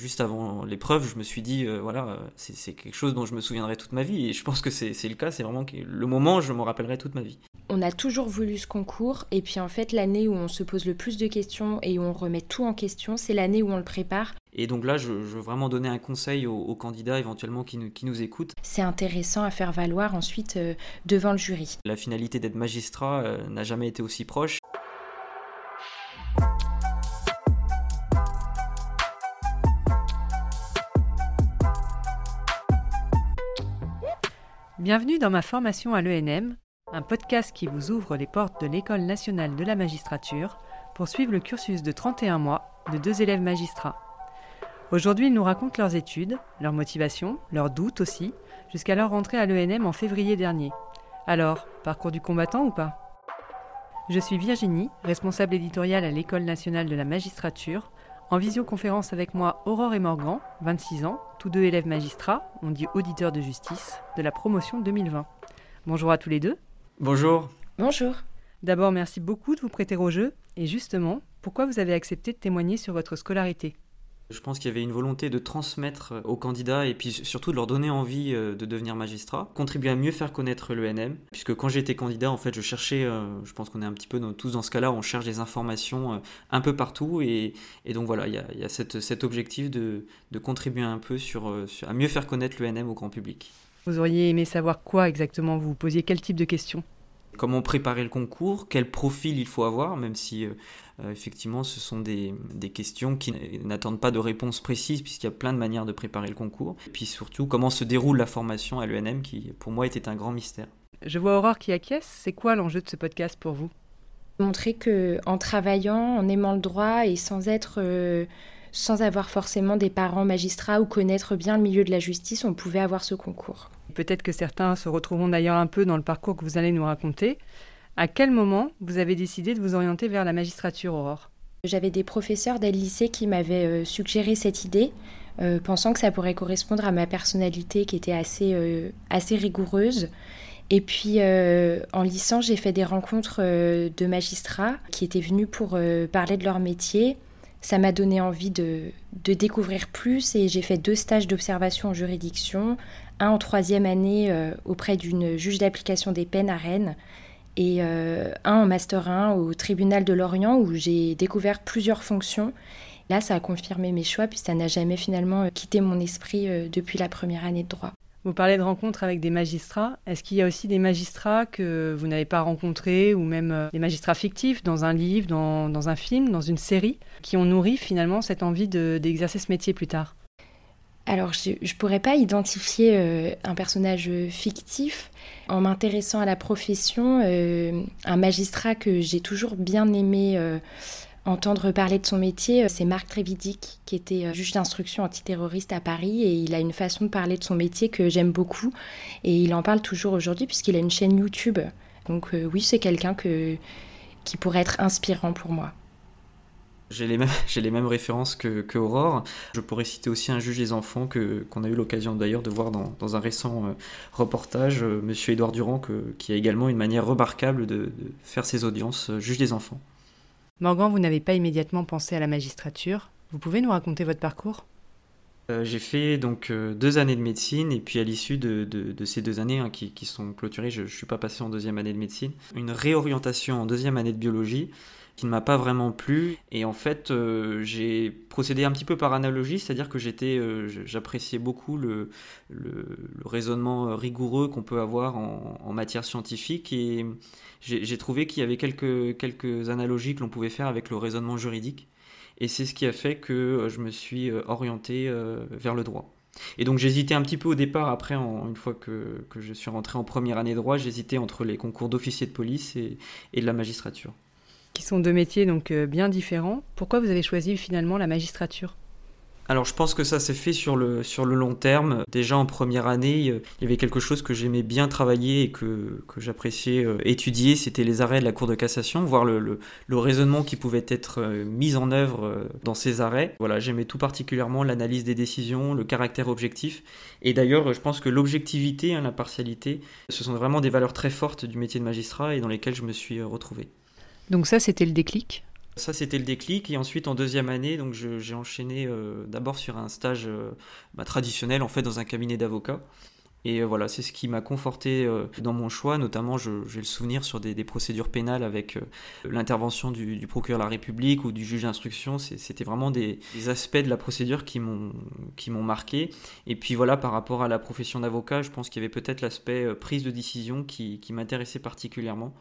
Juste avant l'épreuve, je me suis dit, euh, voilà, c'est quelque chose dont je me souviendrai toute ma vie. Et je pense que c'est le cas, c'est vraiment le moment, je m'en rappellerai toute ma vie. On a toujours voulu ce concours, et puis en fait, l'année où on se pose le plus de questions et où on remet tout en question, c'est l'année où on le prépare. Et donc là, je, veux vraiment donner un conseil aux, candidats éventuellement qui nous, écoutent. C'est intéressant à faire valoir ensuite euh, devant le jury. La finalité d'être magistrat euh, n'a jamais été aussi proche. Bienvenue dans ma formation à l'ENM, un podcast qui vous ouvre les portes de l'École nationale de la magistrature pour suivre le cursus de 31 mois de deux élèves magistrats. Aujourd'hui, ils nous racontent leurs études, leurs motivations, leurs doutes aussi, jusqu'à leur rentrée à l'ENM en février dernier. Alors, parcours du combattant ou pas? Je suis Virginie, responsable éditoriale à l'École nationale de la magistrature. En visioconférence avec moi, Aurore et Morgan, 26 ans, tous deux élèves magistrats, on dit auditeurs de justice, de la promotion 2020. Bonjour à tous les deux. Bonjour. Bonjour. D'abord, merci beaucoup de vous prêter au jeu. Et justement, pourquoi vous avez accepté de témoigner sur votre scolarité? Je pense qu'il y avait une volonté de transmettre aux candidats et puis surtout de leur donner envie euh, de devenir magistrat, contribuer à mieux faire connaître l'ENM, puisque quand j'étais candidat, en fait, je cherchais, euh, je pense qu'on est un petit peu tous dans ce cas-là, on cherche des informations euh, un peu partout et, donc voilà, il y a, cet objectif de, contribuer un peu sur, à mieux faire connaître l'ENM au grand public. Vous auriez aimé savoir quoi exactement? Vous posiez quel type de questions? Comment préparer le concours Quel profil il faut avoir Même si euh, effectivement, ce sont des, questions qui n'attendent pas de réponse précise, puisqu'il y a plein de manières de préparer le concours. Et puis surtout, comment se déroule la formation à l'ENM, qui pour moi était un grand mystère. Je vois Aurore qui acquiesce. C'est quoi l'enjeu de ce podcast pour vous? Montrer que en travaillant, en aimant le droit et sans être euh, sans avoir forcément des parents magistrats ou connaître bien le milieu de la justice, on pouvait avoir ce concours. Peut-être que certains se retrouveront d'ailleurs un peu dans le parcours que vous allez nous raconter. À quel moment vous avez décidé de vous orienter vers la magistrature, Aurore? J'avais des professeurs dès lycée qui m'avaient euh, suggéré cette idée, euh, pensant que ça pourrait correspondre à ma personnalité qui était assez, euh, assez rigoureuse. Et puis en lycée, j'ai fait des rencontres de magistrats qui étaient venus pour parler de leur métier. Ça m'a donné envie de, de, découvrir plus et j'ai fait deux stages d'observation en juridiction, un en troisième année auprès d'une juge d'application des peines à Rennes et euh, un en Master 1 au tribunal de Lorient où j'ai découvert plusieurs fonctions. Là, ça a confirmé mes choix, puis ça n'a jamais finalement euh, quitté mon esprit euh, depuis la première année de droit. Vous parlez de rencontres avec des magistrats. Est-ce qu'il y a aussi des magistrats que vous n'avez pas rencontrés, ou même des magistrats fictifs dans un livre, dans un film, dans une série, qui ont nourri finalement cette envie d'exercer ce métier plus tard? Alors, je ne pourrais pas identifier euh, un personnage fictif. En m'intéressant à la profession, euh, un magistrat que j'ai toujours bien aimé euh, entendre parler de son métier, c'est Marc Trévidic, qui était juge d'instruction antiterroriste à Paris. Et il a une façon de parler de son métier que j'aime beaucoup. Et il en parle toujours aujourd'hui, puisqu'il a une chaîne YouTube. Donc, oui, c'est quelqu'un qui pourrait être inspirant pour moi. J'ai les, mêmes, les mêmes références que, que, Aurore. Je pourrais citer aussi un juge des enfants que, qu'on a eu l'occasion d'ailleurs de voir dans, dans un récent euh, reportage, euh, Monsieur Édouard Durand, que, qui a également une manière remarquable de, faire ses audiences, euh, juge des enfants. Morgan, vous n'avez pas immédiatement pensé à la magistrature. Vous pouvez nous raconter votre parcours? J'ai fait donc deux années de médecine et puis à l'issue de, de, ces deux années hein, qui, qui, sont clôturées, je ne suis pas passé en deuxième année de médecine, une réorientation en deuxième année de biologie qui ne m'a pas vraiment plu. Et en fait, euh, j'ai procédé un petit peu par analogie, c'est-à-dire que j'étais, euh, j'appréciais beaucoup le, raisonnement rigoureux qu'on peut avoir en, matière scientifique et j'ai trouvé qu'il y avait quelques, quelques analogies que l'on pouvait faire avec le raisonnement juridique. Et c'est ce qui a fait que euh, je me suis orienté vers le droit. Et donc j'hésitais un petit peu au départ, après, une fois que, que, je suis rentré en première année de droit, j'hésitais entre les concours d'officier de police et de la magistrature qui sont deux métiers donc euh, bien différents. Pourquoi vous avez choisi finalement la magistrature? Alors je pense que ça s'est fait sur le, sur le long terme. Déjà en première année, il y avait quelque chose que j'aimais bien travailler et que, que j'appréciais euh, étudier, c'était les arrêts de la Cour de cassation, voir le, le, raisonnement qui pouvait être euh, mis en œuvre dans ces arrêts. Voilà, j'aimais tout particulièrement l'analyse des décisions, le caractère objectif. Et d'ailleurs, je pense que l'objectivité, hein, l'impartialité, ce sont vraiment des valeurs très fortes du métier de magistrat et dans lesquelles je me suis retrouvé. Donc ça, c'était le déclic Ça, c'était le déclic. Et ensuite, en deuxième année, donc j'ai enchaîné d'abord sur un stage bah, traditionnel, en fait, dans un cabinet d'avocats. Et euh, voilà, c'est ce qui m'a conforté euh, dans mon choix. Notamment, j'ai le souvenir sur des, procédures pénales avec euh, l'intervention du, procureur de la République ou du juge d'instruction. C'était vraiment des, aspects de la procédure qui m'ont marqué. Et puis voilà, par rapport à la profession d'avocat, je pense qu'il y avait peut-être l'aspect prise de décision qui m'intéressait particulièrement.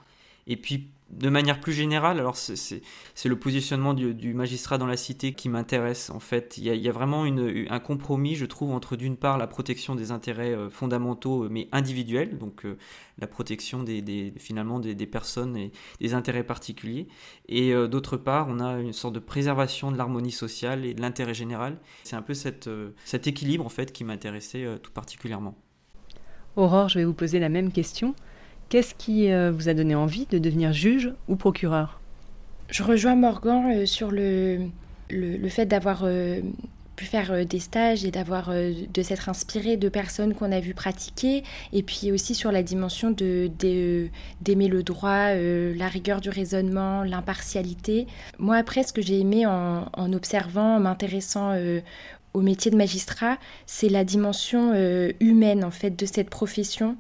Et puis, de manière plus générale, alors c'est le positionnement du, magistrat dans la cité qui m'intéresse en fait. Il y a, vraiment un compromis, je trouve, entre d'une part la protection des intérêts euh, fondamentaux mais individuels, donc euh, la protection des, finalement des, personnes et des intérêts particuliers, et euh, d'autre part on a une sorte de préservation de l'harmonie sociale et de l'intérêt général. C'est un peu cet équilibre en fait qui m'intéressait tout particulièrement. Aurore, je vais vous poser la même question. Qu'est-ce qui euh, vous a donné envie de devenir juge ou procureur? Je rejoins Morgan euh, sur le, le, fait d'avoir euh, pu faire des stages et d'avoir de s'être inspiré de personnes qu'on a vu pratiquer et puis aussi sur la dimension de, d'aimer le droit, la rigueur du raisonnement, l'impartialité. Moi après ce que j'ai aimé en, en observant, en m'intéressant au métier de magistrat, c'est la dimension humaine en fait de cette profession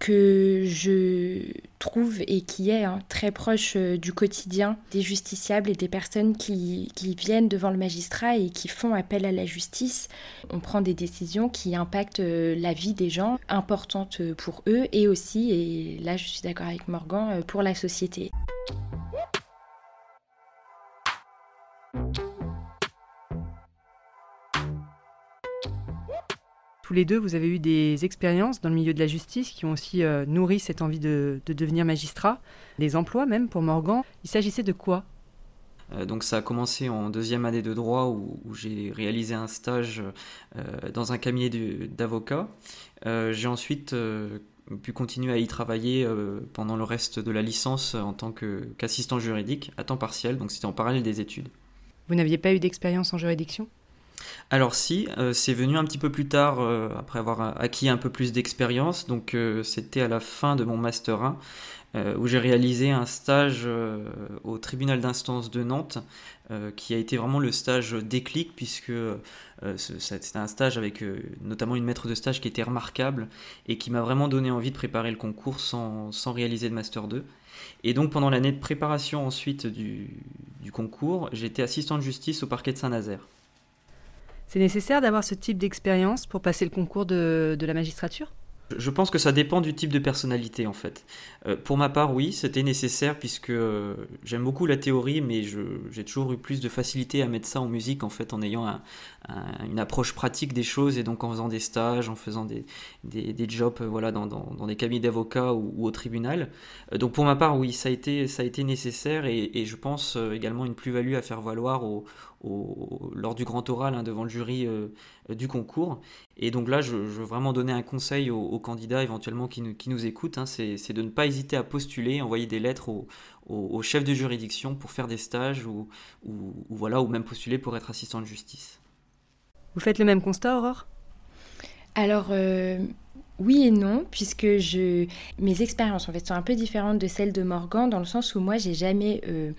que je trouve et qui est hein, très proche euh, du quotidien des justiciables et des personnes qui, viennent devant le magistrat et qui font appel à la justice. On prend des décisions qui impactent euh, la vie des gens, importantes pour eux et aussi, et là je suis d'accord avec Morgan, euh, pour la société. Tous les deux, vous avez eu des expériences dans le milieu de la justice qui ont aussi euh, nourri cette envie de, devenir magistrat, des emplois même pour Morgan. Il s'agissait de quoi? Euh, donc ça a commencé en deuxième année de droit où, j'ai réalisé un stage euh, dans un cabinet d'avocats. j'ai ensuite pu continuer à y travailler pendant le reste de la licence en tant qu'assistant juridique à temps partiel, donc c'était en parallèle des études. Vous n'aviez pas eu d'expérience en juridiction? Alors si, euh, c'est venu un petit peu plus tard, euh, après avoir acquis un peu plus d'expérience. Donc euh, c'était à la fin de mon Master 1, où j'ai réalisé un stage au tribunal d'instance de Nantes, qui a été vraiment le stage déclic, puisque c'était un stage avec notamment une maître de stage qui était remarquable, et qui m'a vraiment donné envie de préparer le concours sans, réaliser de Master 2. Et donc pendant l'année de préparation ensuite du, du concours, j'étais assistant de justice au parquet de Saint-Nazaire. C'est nécessaire d'avoir ce type d'expérience pour passer le concours de, la magistrature? Je pense que ça dépend du type de personnalité en fait. Euh, pour ma part, oui, c'était nécessaire puisque euh, j'aime beaucoup la théorie, mais j'ai toujours eu plus de facilité à mettre ça en musique en fait en ayant une approche pratique des choses et donc en faisant des stages, en faisant des, des, jobs euh, voilà, dans, dans, des cabinets d'avocats ou, au tribunal. donc pour ma part, oui, ça a été, ça a été nécessaire et, je pense également une plus-value à faire valoir au, lors du grand oral hein, devant le jury euh, du concours. Et donc là, je, veux vraiment donner un conseil aux, candidats éventuellement qui, nous, écoutent, hein, c'est de ne pas hésiter à postuler, envoyer des lettres aux, au chefs de juridiction pour faire des stages ou, voilà, ou même postuler pour être assistant de justice. Vous faites le même constat, Aurore? Alors, euh, oui et non, puisque je... mes expériences en fait, sont un peu différentes de celles de Morgan, dans le sens où moi, j'ai jamais... Euh,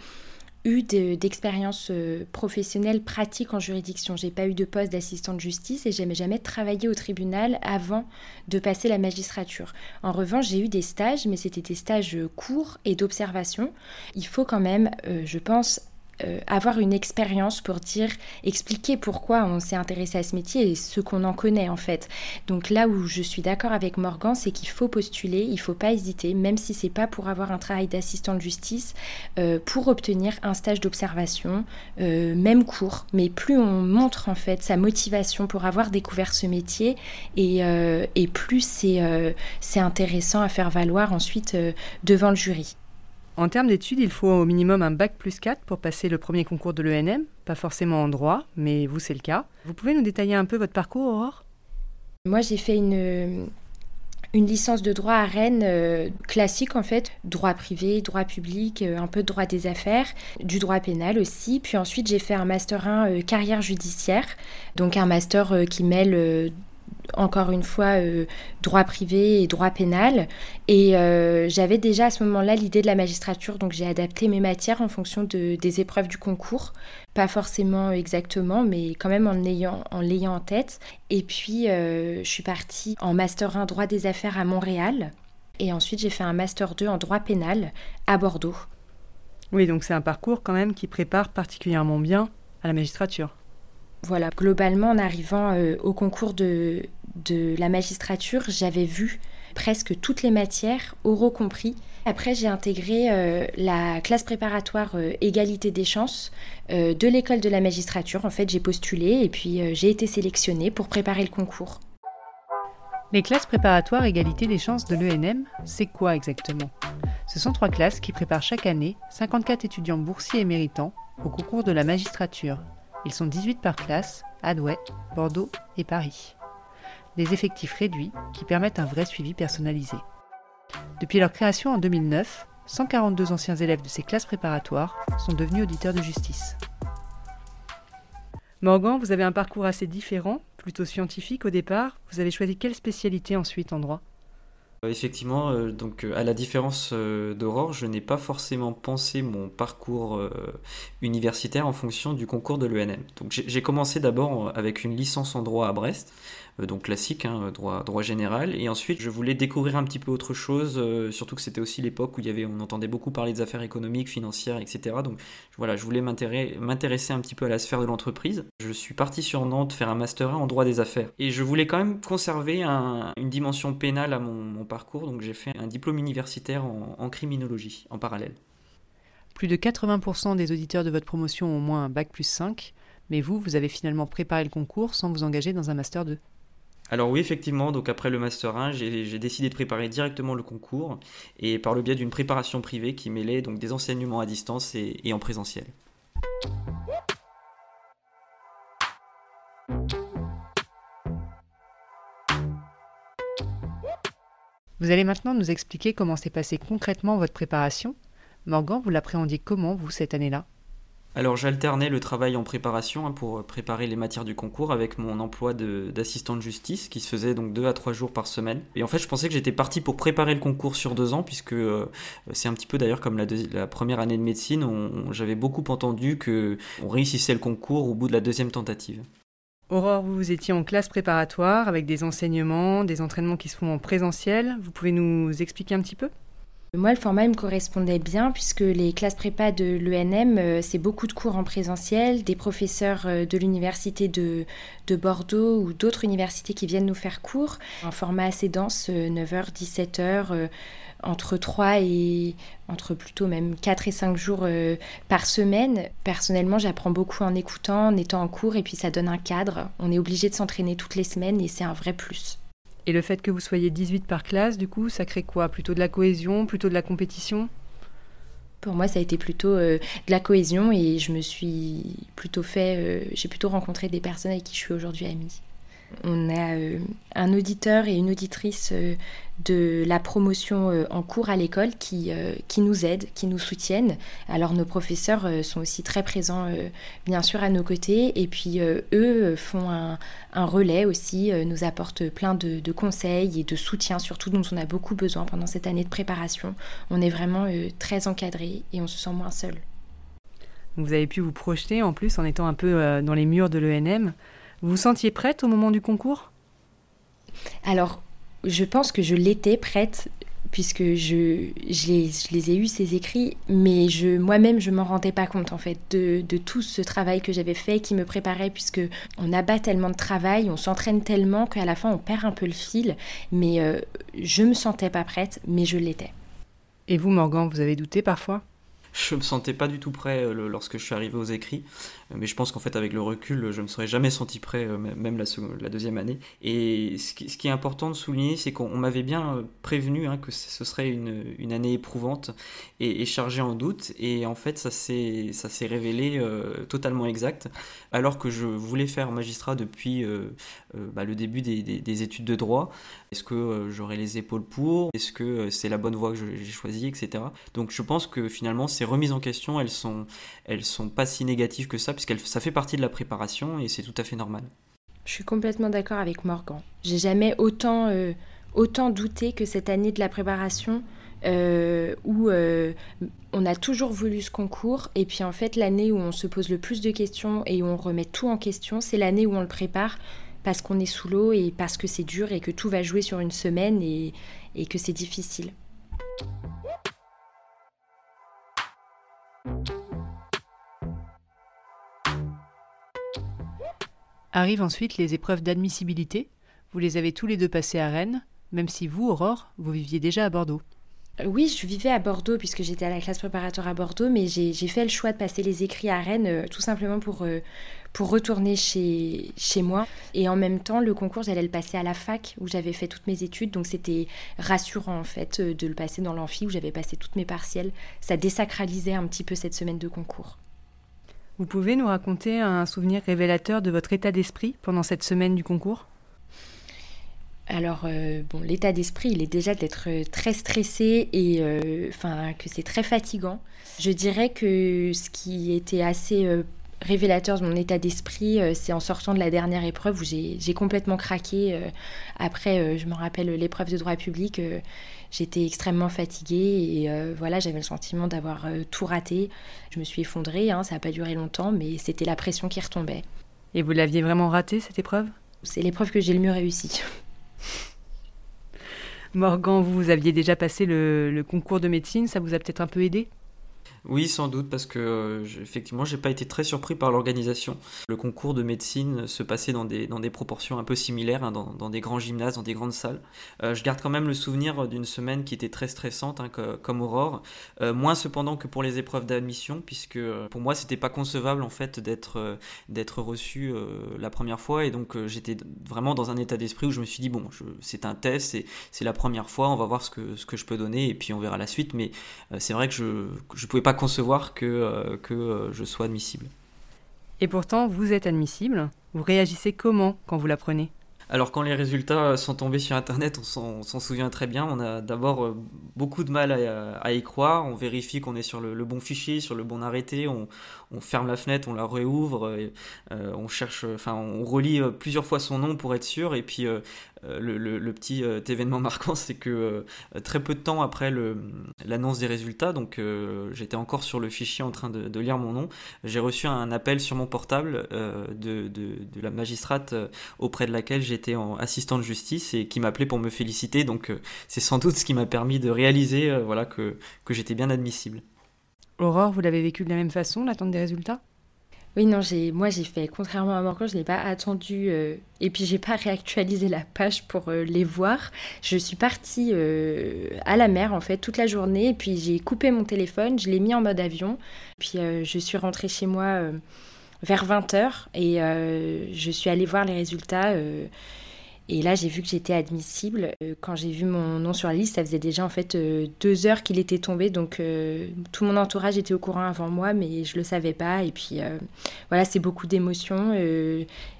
eu d'expérience euh, professionnelle pratique en juridiction. J'ai pas eu de poste d'assistant de justice et j'ai jamais travaillé au tribunal avant de passer la magistrature. En revanche, j'ai eu des stages, mais c'était des stages courts et d'observation. Il faut quand même, je pense, euh, avoir une expérience pour dire, expliquer pourquoi on s'est intéressé à ce métier et ce qu'on en connaît en fait. Donc là où je suis d'accord avec Morgan, c'est qu'il faut postuler, il faut pas hésiter, même si c'est pas pour avoir un travail d'assistant de justice, euh, pour obtenir un stage d'observation, euh, même court. Mais plus on montre en fait sa motivation pour avoir découvert ce métier et, et plus c'est intéressant à faire valoir ensuite devant le jury. En termes d'études, il faut au minimum un bac plus 4 pour passer le premier concours de l'ENM, pas forcément en droit, mais vous c'est le cas. Vous pouvez nous détailler un peu votre parcours, Aurore? Moi j'ai fait une, une licence de droit à Rennes euh, classique en fait, droit privé, droit public, euh, un peu de droit des affaires, du droit pénal aussi. Puis ensuite j'ai fait un master 1 euh, carrière judiciaire, donc un master qui mêle encore une fois droit privé et droit pénal. Et j'avais déjà à ce moment-là l'idée de la magistrature, donc j'ai adapté mes matières en fonction de, des épreuves du concours. Pas forcément exactement, mais quand même en l'ayant en, tête. Et puis, je suis partie en Master 1 droit des affaires à Montréal. Et ensuite, j'ai fait un Master 2 en droit pénal à Bordeaux. Oui, donc c'est un parcours quand même qui prépare particulièrement bien à la magistrature. Voilà, globalement, en arrivant euh, au concours de, la magistrature, j'avais vu presque toutes les matières, oraux compris. Après, j'ai intégré euh, la classe préparatoire euh, égalité des chances de l'école de la magistrature. En fait, j'ai postulé et puis j'ai été sélectionnée pour préparer le concours. Les classes préparatoires égalité des chances de l'ENM, c'est quoi exactement? Ce sont trois classes qui préparent chaque année 54 étudiants boursiers et méritants au concours de la magistrature. Ils sont 18 par classe à Douai, Bordeaux et Paris. Des effectifs réduits qui permettent un vrai suivi personnalisé. Depuis leur création en 2009, 142 anciens élèves de ces classes préparatoires sont devenus auditeurs de justice. Morgan, vous avez un parcours assez différent, plutôt scientifique au départ. Vous avez choisi quelle spécialité ensuite en droit? Effectivement, euh, donc euh, à la différence d'Aurore, je n'ai pas forcément pensé mon parcours universitaire en fonction du concours de l'ENM. Donc j'ai commencé d'abord avec une licence en droit à Brest, euh, donc classique, hein, droit, droit général. Et ensuite, je voulais découvrir un petit peu autre chose, euh, surtout que c'était aussi l'époque où il y avait, on entendait beaucoup parler des affaires économiques, financières, etc. Donc voilà, je voulais m'intéresser un petit peu à la sphère de l'entreprise. Je suis parti sur Nantes faire un master 1 en droit des affaires. Et je voulais quand même conserver une dimension pénale à mon, parcours, donc j'ai fait un diplôme universitaire en, en criminologie en parallèle. Plus de 80% des auditeurs de votre promotion ont au moins un bac plus 5, mais vous, vous avez finalement préparé le concours sans vous engager dans un master 2. Alors oui, effectivement, donc après le Master 1, j'ai décidé de préparer directement le concours et par le biais d'une préparation privée qui mêlait donc des enseignements à distance et, et en présentiel. Vous allez maintenant nous expliquer comment s'est passée concrètement votre préparation. Morgan, vous l'appréhendiez comment, vous, cette année-là? Alors j'alternais le travail en préparation hein, pour préparer les matières du concours avec mon emploi d'assistant de, justice qui se faisait donc deux à trois jours par semaine. Et en fait je pensais que j'étais parti pour préparer le concours sur deux ans puisque euh, c'est un petit peu d'ailleurs comme la, première année de médecine, j'avais beaucoup entendu que on réussissait le concours au bout de la deuxième tentative. Aurore, vous étiez en classe préparatoire avec des enseignements, des entraînements qui se font en présentiel. Vous pouvez nous expliquer un petit peu? Moi, le format me correspondait bien puisque les classes prépa de l'ENM, euh, c'est beaucoup de cours en présentiel, des professeurs euh, de l'université de, Bordeaux ou d'autres universités qui viennent nous faire cours, un format assez dense, 9h, euh, 17h, entre 3 et entre plutôt même 4 et 5 jours par semaine. Personnellement, j'apprends beaucoup en écoutant, en étant en cours et puis ça donne un cadre. On est obligé de s'entraîner toutes les semaines et c'est un vrai plus. Et le fait que vous soyez 18 par classe, du coup, ça crée quoi? Plutôt de la cohésion, plutôt de la compétition? Pour moi, ça a été plutôt euh, de la cohésion et je me suis plutôt fait, euh, j'ai plutôt rencontré des personnes avec qui je suis aujourd'hui amie. On a euh, un auditeur et une auditrice euh, de la promotion euh, en cours à l'école qui, qui nous aident, qui nous soutiennent. Alors nos professeurs sont aussi très présents bien sûr à nos côtés et puis eux font un, relais aussi, nous apportent plein de, de, conseils et de soutien surtout dont on a beaucoup besoin pendant cette année de préparation. On est vraiment très encadré et on se sent moins seul. Vous avez pu vous projeter en plus en étant un peu dans les murs de l'ENM. Vous vous sentiez prête au moment du concours? Alors, je pense que je l'étais prête puisque je, je, les, ai eus ces écrits, mais je, moi-même je m'en rendais pas compte en fait de, tout ce travail que j'avais fait, qui me préparait, puisque on abat tellement de travail, on s'entraîne tellement qu'à la fin on perd un peu le fil, mais euh, je me sentais pas prête, mais je l'étais. Et vous Morgan, vous avez douté parfois? Je me sentais pas du tout prêt euh, lorsque je suis arrivé aux écrits, euh, mais je pense qu'en fait avec le recul, je me serais jamais senti prêt, euh, même la, deuxième année. Et ce qui, est important de souligner, c'est qu'on m'avait bien prévenu hein, que ce serait une, année éprouvante et, chargée en doute, et en fait ça s'est révélé totalement exact. Alors que je voulais faire magistrat depuis bah, le début des, études de droit, est-ce que j'aurais les épaules pour? Est-ce que c'est la bonne voie que j'ai choisie, etc. Donc je pense que finalement ces remises en question, elles sont, elles sont pas si négatives que ça, puisque ça fait partie de la préparation et c'est tout à fait normal. Je suis complètement d'accord avec Morgan. J'ai jamais autant, euh, autant douté que cette année de la préparation euh, où euh, on a toujours voulu ce concours et puis en fait l'année où on se pose le plus de questions et où on remet tout en question, c'est l'année où on le prépare parce qu'on est sous l'eau et parce que c'est dur et que tout va jouer sur une semaine et, que c'est difficile. Arrivent ensuite les épreuves d'admissibilité. Vous les avez tous les deux passées à Rennes, même si vous, Aurore, vous viviez déjà à Bordeaux. Euh, oui, je vivais à Bordeaux puisque j'étais à la classe préparatoire à Bordeaux, mais j'ai fait le choix de passer les écrits à Rennes euh, tout simplement pour, euh, pour retourner chez, chez moi. Et en même temps, le concours, j'allais le passer à la fac où j'avais fait toutes mes études, donc c'était rassurant en fait de le passer dans l'amphi où j'avais passé toutes mes partiels. Ça désacralisait un petit peu cette semaine de concours. Vous pouvez nous raconter un souvenir révélateur de votre état d'esprit pendant cette semaine du concours? Alors, euh, bon, l'état d'esprit, il est déjà d'être très stressé et euh, enfin que c'est très fatigant. Je dirais que ce qui était assez euh, révélateur de mon état d'esprit, c'est en sortant de la dernière épreuve où j'ai complètement craqué. après, je me rappelle l'épreuve de droit public, j'étais extrêmement fatiguée et voilà, j'avais le sentiment d'avoir tout raté. Je me suis effondrée, hein, ça n'a pas duré longtemps, mais c'était la pression qui retombait. Et vous l'aviez vraiment raté cette épreuve? C'est l'épreuve que j'ai le mieux réussi. Morgan, vous, aviez déjà passé le, concours de médecine, ça vous a peut-être un peu aidé? Oui, sans doute, parce que euh, effectivement, j'ai pas été très surpris par l'organisation. Le concours de médecine se passait dans des, dans des proportions un peu similaires, hein, dans, des grands gymnases, dans des grandes salles. Euh, je garde quand même le souvenir d'une semaine qui était très stressante, hein, comme Aurore. Euh, moins cependant que pour les épreuves d'admission, puisque pour moi, c'était pas concevable en fait d'être d'être reçu la première fois, et donc j'étais vraiment dans un état d'esprit où je me suis dit bon, c'est un test, c'est la première fois, on va voir ce que ce que je peux donner, et puis on verra la suite. Mais c'est vrai que je je pouvais pas concevoir que, euh, que euh, je sois admissible. Et pourtant, vous êtes admissible. Vous réagissez comment quand vous l'apprenez? Alors quand les résultats sont tombés sur Internet, on s'en souvient très bien. On a d'abord euh, beaucoup de mal à, y croire. On vérifie qu'on est sur le, bon fichier, sur le bon arrêté. On, ferme la fenêtre, on la réouvre. on cherche, enfin, on relit plusieurs fois son nom pour être sûr. Et puis euh, le, petit euh, événement marquant, c'est que euh, très peu de temps après l'annonce des résultats, donc j'étais encore sur le fichier en train de, lire mon nom, j'ai reçu un appel sur mon portable de, la magistrate auprès de laquelle j'étais en assistant de justice et qui m'appelait pour me féliciter. Donc c'est sans doute ce qui m'a permis de réaliser voilà, que j'étais bien admissible. Aurore, vous l'avez vécu de la même façon, l'attente des résultats? Oui, non, j'ai, moi j'ai fait, contrairement à Morgan, je n'ai pas attendu euh, et puis j'ai pas réactualisé la page pour euh, les voir. Je suis partie euh, à la mer en fait toute la journée et puis j'ai coupé mon téléphone, je l'ai mis en mode avion. Puis je suis rentrée chez moi vers 20h et je suis allée voir les résultats. Et là, j'ai vu que j'étais admissible. Euh, quand j'ai vu mon nom sur la liste, ça faisait déjà en fait euh, deux heures qu'il était tombé. Donc euh, tout mon entourage était au courant avant moi, mais je le savais pas. Et puis voilà, c'est beaucoup d'émotions.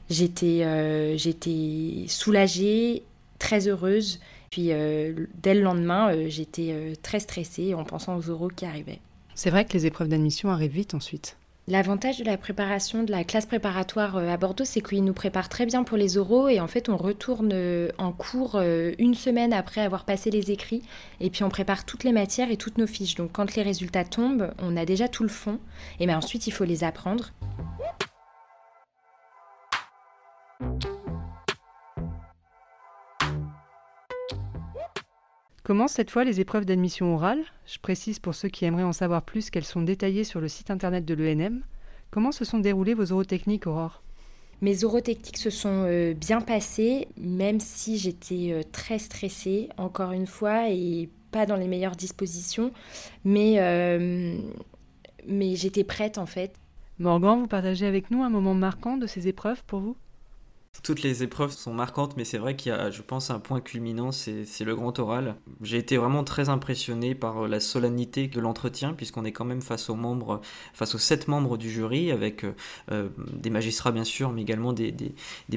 j'étais, j'étais soulagée, très heureuse. Puis dès le lendemain, j'étais très stressée en pensant aux oraux qui arrivaient. C'est vrai que les épreuves d'admission arrivent vite ensuite. L'avantage de la préparation de la classe préparatoire euh, à Bordeaux, c'est qu'ils nous préparent très bien pour les oraux et en fait on retourne euh, en cours euh, une semaine après avoir passé les écrits et puis on prépare toutes les matières et toutes nos fiches. Donc quand les résultats tombent, on a déjà tout le fond et bien ensuite il faut les apprendre. Commence cette fois les épreuves d'admission orale. Je précise pour ceux qui aimeraient en savoir plus qu'elles sont détaillées sur le site internet de l'ENM. Comment se sont déroulées vos orotechniques, Aurore? Mes orotechniques se sont euh, bien passées, même si j'étais euh, très stressée, encore une fois, et pas dans les meilleures dispositions. Mais, euh, mais j'étais prête, en fait. Morgan, vous partagez avec nous un moment marquant de ces épreuves pour vous? Toutes les épreuves sont marquantes, mais c'est vrai qu'il y a, je pense, un point culminant, c'est le grand oral. J'ai été vraiment très impressionné par la solennité de l'entretien, puisqu'on est quand même face aux membres, face aux sept membres du jury, avec euh, des magistrats bien sûr, mais également des,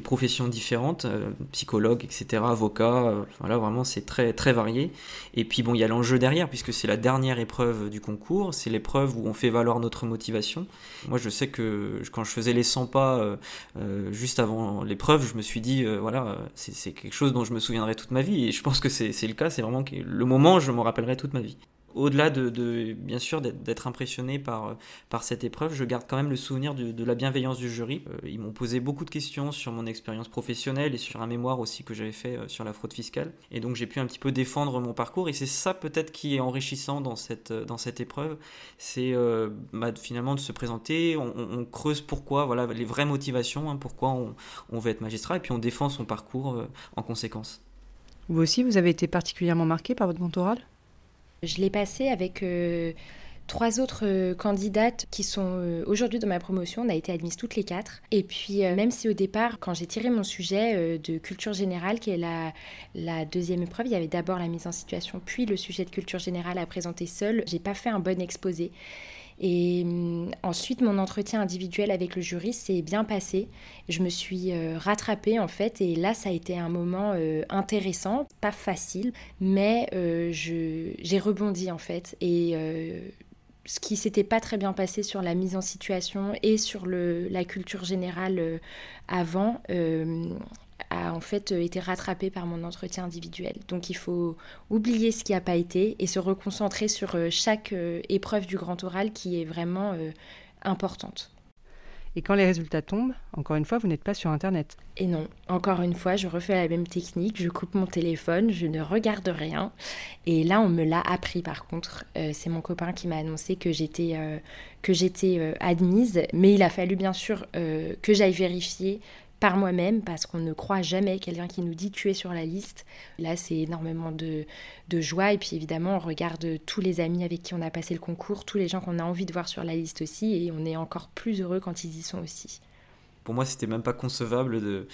professions différentes, euh, psychologues, etc., avocats. Euh, voilà, vraiment, c'est très très varié. Et puis bon, il y a l'enjeu derrière, puisque c'est la dernière épreuve du concours, c'est l'épreuve où on fait valoir notre motivation. Moi, je sais que quand je faisais les 100 pas juste avant l'épreuve je me suis dit, voilà, c'est quelque chose dont je me souviendrai toute ma vie. Et je pense que c'est le cas, c'est vraiment le moment, je me rappellerai toute ma vie au-delà de, bien sûr d'être impressionné par, par cette épreuve, je garde quand même le souvenir de, la bienveillance du jury. Euh, ils m'ont posé beaucoup de questions sur mon expérience professionnelle et sur un mémoire aussi que j'avais fait euh, sur la fraude fiscale. Et donc j'ai pu un petit peu défendre mon parcours et c'est ça peut-être qui est enrichissant dans cette, épreuve. C'est euh, bah, finalement de se présenter, on, creuse pourquoi, voilà les vraies motivations, hein, pourquoi on, veut être magistrat et puis on défend son parcours en conséquence. Vous aussi, vous avez été particulièrement marqué par votre compte oral je l'ai passé avec euh, trois autres euh, candidates qui sont euh, aujourd'hui dans ma promotion. On a été admises toutes les quatre. Et puis, même si au départ, quand j'ai tiré mon sujet de culture générale, qui est la, la deuxième épreuve, il y avait d'abord la mise en situation, puis le sujet de culture générale à présenter seul, j'ai pas fait un bon exposé. Et hum, ensuite, mon entretien individuel avec le jury s'est bien passé. Je me suis euh, rattrapée en fait, et là, ça a été un moment euh, intéressant, pas facile, mais euh, j'ai rebondi en fait. Et ce qui s'était pas très bien passé sur la mise en situation et sur le, la culture générale avant a en fait euh, été rattrapé par mon entretien individuel. Donc il faut oublier ce qui n'a pas été et se reconcentrer sur euh, chaque euh, épreuve du grand oral qui est vraiment importante. Et quand les résultats tombent, encore une fois, vous n'êtes pas sur Internet. Et non, encore une fois, je refais la même technique, je coupe mon téléphone, je ne regarde rien. Et là, on me l'a appris par contre. c'est mon copain qui m'a annoncé que j'étais que j'étais admise, mais il a fallu bien sûr que j'aille vérifier par moi-même parce qu'on ne croit jamais quelqu'un qui nous dit tu es sur la liste. Là, c'est énormément de, de, joie. Et puis évidemment, on regarde tous les amis avec qui on a passé le concours, tous les gens qu'on a envie de voir sur la liste aussi. Et on est encore plus heureux quand ils y sont aussi pour moi, c'était même pas concevable de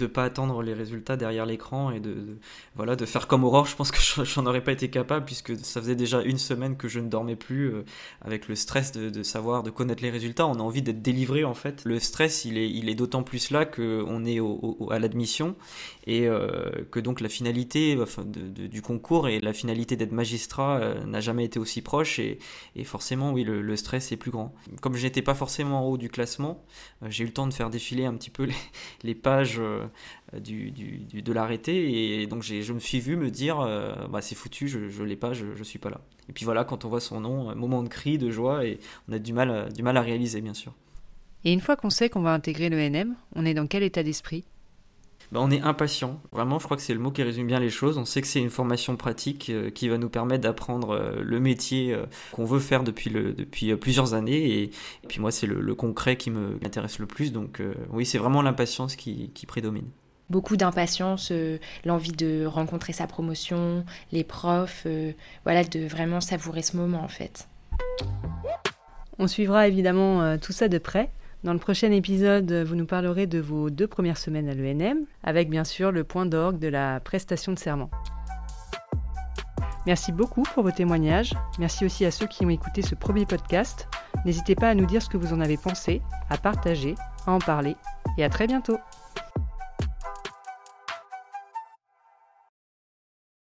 ne pas attendre les résultats derrière l'écran et de, voilà, de faire comme Aurore. Je pense que j'en aurais pas été capable puisque ça faisait déjà une semaine que je ne dormais plus euh, avec le stress de, savoir, de connaître les résultats. On a envie d'être délivré en fait. Le stress, il est, il est d'autant plus là qu'on est à l'admission et euh, que donc la finalité du concours et la finalité d'être magistrat euh, n'a jamais été aussi proche et, et forcément, oui, le, le, stress est plus grand. Comme je n'étais pas forcément en haut du classement, j'ai eu le temps de faire défiler un petit peu les, pages euh, de l'arrêté. Et donc je me suis vu me dire, euh, bah, c'est foutu, je ne l'ai pas, je ne suis pas là. Et puis voilà, quand on voit son nom, moment de cri, de joie, et on a du mal, du mal à réaliser, bien sûr. Et une fois qu'on sait qu'on va intégrer le NM, on est dans quel état d'esprit? Bah, on est impatient. Vraiment, je crois que c'est le mot qui résume bien les choses. On sait que c'est une formation pratique euh, qui va nous permettre d'apprendre euh, le métier euh, qu'on veut faire depuis, le, depuis plusieurs années. Et, puis moi, c'est le, concret qui m'intéresse le plus. Donc oui, c'est vraiment l'impatience qui, qui, prédomine. Beaucoup d'impatience, l'envie de rencontrer sa promotion, les profs, voilà, de vraiment savourer ce moment en fait. On suivra évidemment tout ça de près. Dans le prochain épisode, vous nous parlerez de vos deux premières semaines à l'ENM, avec bien sûr le point d'orgue de la prestation de serment. Merci beaucoup pour vos témoignages. Merci aussi à ceux qui ont écouté ce premier podcast. N'hésitez pas à nous dire ce que vous en avez pensé, à partager, à en parler. Et à très bientôt